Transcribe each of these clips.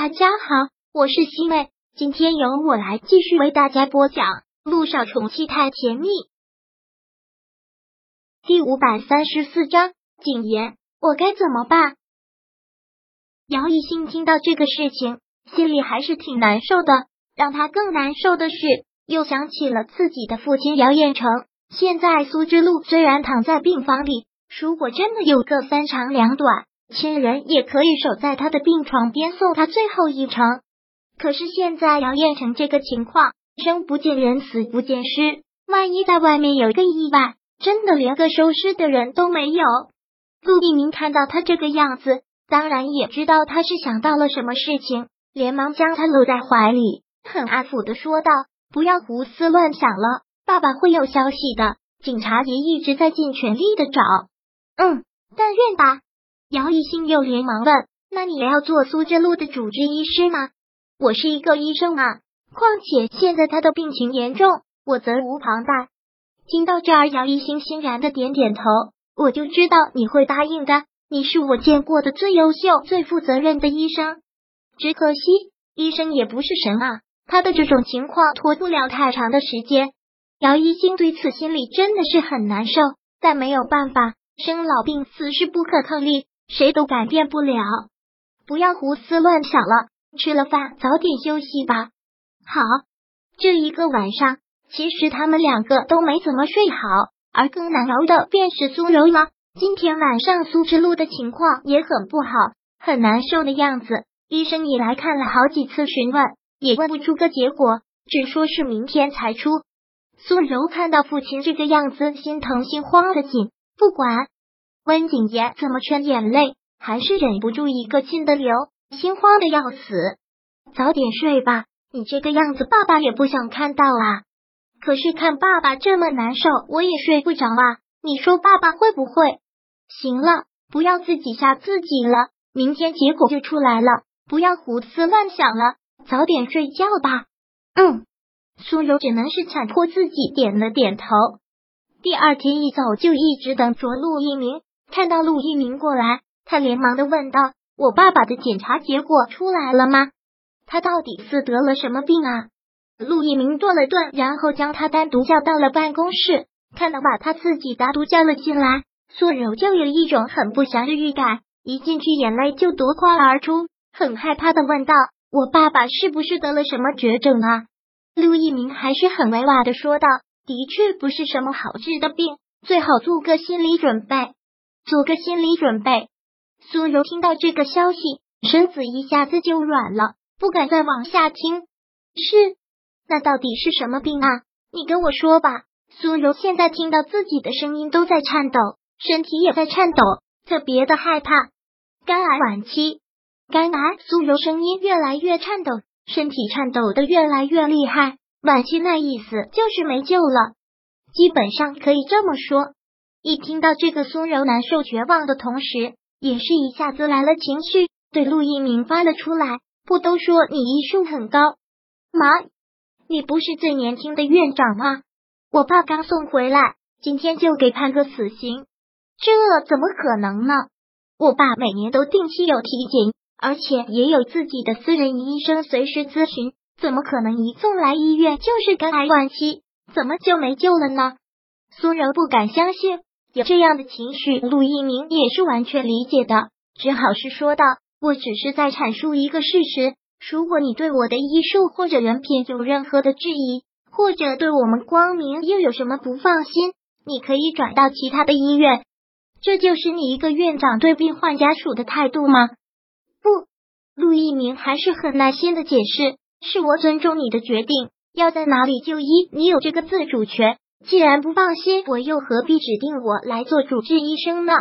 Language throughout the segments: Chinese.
大家好，我是西妹，今天由我来继续为大家播讲《路上宠妻太甜蜜》第五百三十四章。谨言，我该怎么办？姚一兴听到这个事情，心里还是挺难受的。让他更难受的是，又想起了自己的父亲姚彦成。现在苏之路虽然躺在病房里，如果真的有个三长两短。亲人也可以守在他的病床边送他最后一程。可是现在姚彦成这个情况，生不见人，死不见尸。万一在外面有个意外，真的连个收尸的人都没有。陆一鸣看到他这个样子，当然也知道他是想到了什么事情，连忙将他搂在怀里，很安抚的说道：“不要胡思乱想了，爸爸会有消息的。警察也一直在尽全力的找。嗯，但愿吧。”姚一兴又连忙问：“那你要做苏之路的主治医师吗？”“我是一个医生啊，况且现在他的病情严重，我责无旁贷。”听到这儿，姚一兴欣然的点点头：“我就知道你会答应的，你是我见过的最优秀、最负责任的医生。只可惜，医生也不是神啊，他的这种情况拖不了太长的时间。”姚一兴对此心里真的是很难受，但没有办法，生老病死是不可抗力。谁都改变不了，不要胡思乱想了。吃了饭，早点休息吧。好，这一个晚上，其实他们两个都没怎么睡好，而更难熬的便是苏柔了。今天晚上苏之路的情况也很不好，很难受的样子。医生也来看了好几次，询问也问不出个结果，只说是明天才出。苏柔看到父亲这个样子，心疼心慌的紧，不管。温景言怎么劝眼泪，还是忍不住一个劲的流，心慌的要死。早点睡吧，你这个样子，爸爸也不想看到啊。可是看爸爸这么难受，我也睡不着啊。你说爸爸会不会？行了，不要自己吓自己了。明天结果就出来了，不要胡思乱想了，早点睡觉吧。嗯，苏柔只能是强迫自己点了点头。第二天一早就一直等着陆一鸣。看到陆一鸣过来，他连忙的问道：“我爸爸的检查结果出来了吗？他到底是得了什么病啊？”陆一鸣顿了顿，然后将他单独叫到了办公室。看到把他自己单独叫了进来，苏柔就有一种很不祥的预感，一进去眼泪就夺眶而出，很害怕的问道：“我爸爸是不是得了什么绝症啊？”陆一鸣还是很委婉的说道：“的确不是什么好治的病，最好做个心理准备。”做个心理准备。苏柔听到这个消息，身子一下子就软了，不敢再往下听。是，那到底是什么病啊？你跟我说吧。苏柔现在听到自己的声音都在颤抖，身体也在颤抖，特别的害怕。肝癌晚期，肝癌。苏柔声音越来越颤抖，身体颤抖的越来越厉害。晚期那意思就是没救了，基本上可以这么说。一听到这个，苏柔难受绝望的同时，也是一下子来了情绪，对陆一鸣发了出来。不都说你医术很高吗？你不是最年轻的院长吗？我爸刚送回来，今天就给判个死刑，这怎么可能呢？我爸每年都定期有体检，而且也有自己的私人医生随时咨询，怎么可能一送来医院就是肝癌晚期？怎么就没救了呢？苏柔不敢相信。有这样的情绪，陆一鸣也是完全理解的，只好是说道：“我只是在阐述一个事实。如果你对我的医术或者人品有任何的质疑，或者对我们光明又有什么不放心，你可以转到其他的医院。这就是你一个院长对病患家属的态度吗？”不，陆一鸣还是很耐心的解释：“是我尊重你的决定，要在哪里就医，你有这个自主权。”既然不放心，我又何必指定我来做主治医生呢？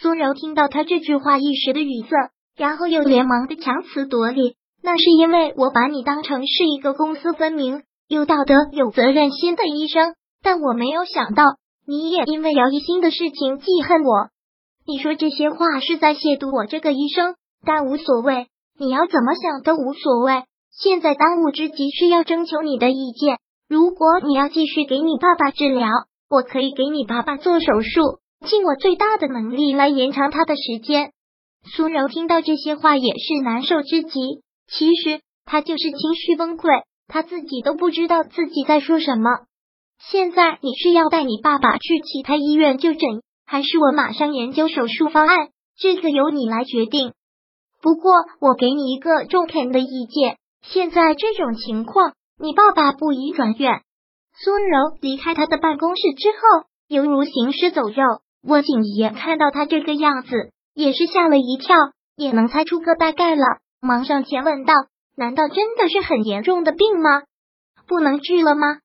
苏柔听到他这句话，一时的语塞，然后又连忙的强词夺理。那是因为我把你当成是一个公私分明、有道德、有责任心的医生，但我没有想到你也因为姚一新的事情记恨我。你说这些话是在亵渎我这个医生，但无所谓，你要怎么想都无所谓。现在当务之急是要征求你的意见。如果你要继续给你爸爸治疗，我可以给你爸爸做手术，尽我最大的能力来延长他的时间。苏柔听到这些话也是难受之极，其实他就是情绪崩溃，他自己都不知道自己在说什么。现在你是要带你爸爸去其他医院就诊，还是我马上研究手术方案？这个由你来决定。不过我给你一个中肯的意见，现在这种情况，你爸爸不宜转院。苏柔离开他的办公室之后，犹如行尸走肉。温景言看到他这个样子，也是吓了一跳，也能猜出个大概了，忙上前问道：“难道真的是很严重的病吗？不能治了吗？”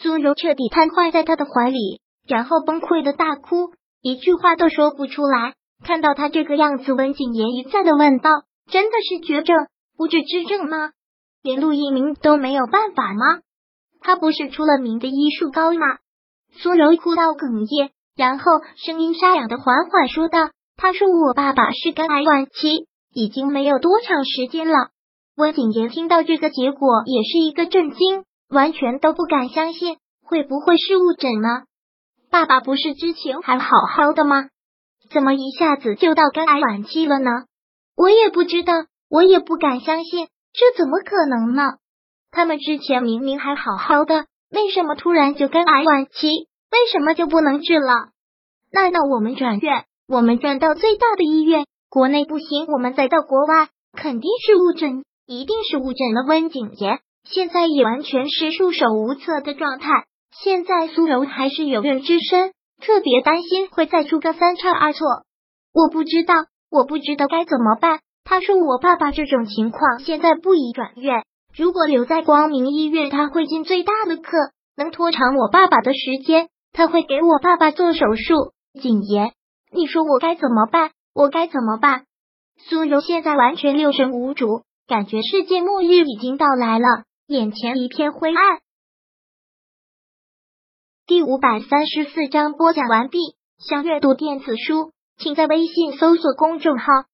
苏柔彻底瘫痪在他的怀里，然后崩溃的大哭，一句话都说不出来。看到他这个样子，温景言一再的问道：“真的是绝症，不治之症吗？连陆一鸣都没有办法吗？他不是出了名的医术高吗？”苏柔哭到哽咽，然后声音沙哑的缓缓说道：“他说我爸爸是肝癌晚期，已经没有多长时间了。”温景言听到这个结果，也是一个震惊。完全都不敢相信，会不会是误诊呢？爸爸不是之前还好好的吗？怎么一下子就到肝癌晚期了呢？我也不知道，我也不敢相信，这怎么可能呢？他们之前明明还好好的，为什么突然就肝癌晚期？为什么就不能治了？那那我们转院，我们转到最大的医院，国内不行，我们再到国外，肯定是误诊，一定是误诊了。温景言。现在也完全是束手无策的状态。现在苏柔还是有孕之身，特别担心会再出个三差二错。我不知道，我不知道该怎么办。他说我爸爸这种情况现在不宜转院，如果留在光明医院，他会尽最大的课，能拖长我爸爸的时间。他会给我爸爸做手术。景言，你说我该怎么办？我该怎么办？苏柔现在完全六神无主，感觉世界末日已经到来了。眼前一片灰暗。第五百三十四章播讲完毕。想阅读电子书，请在微信搜索公众号“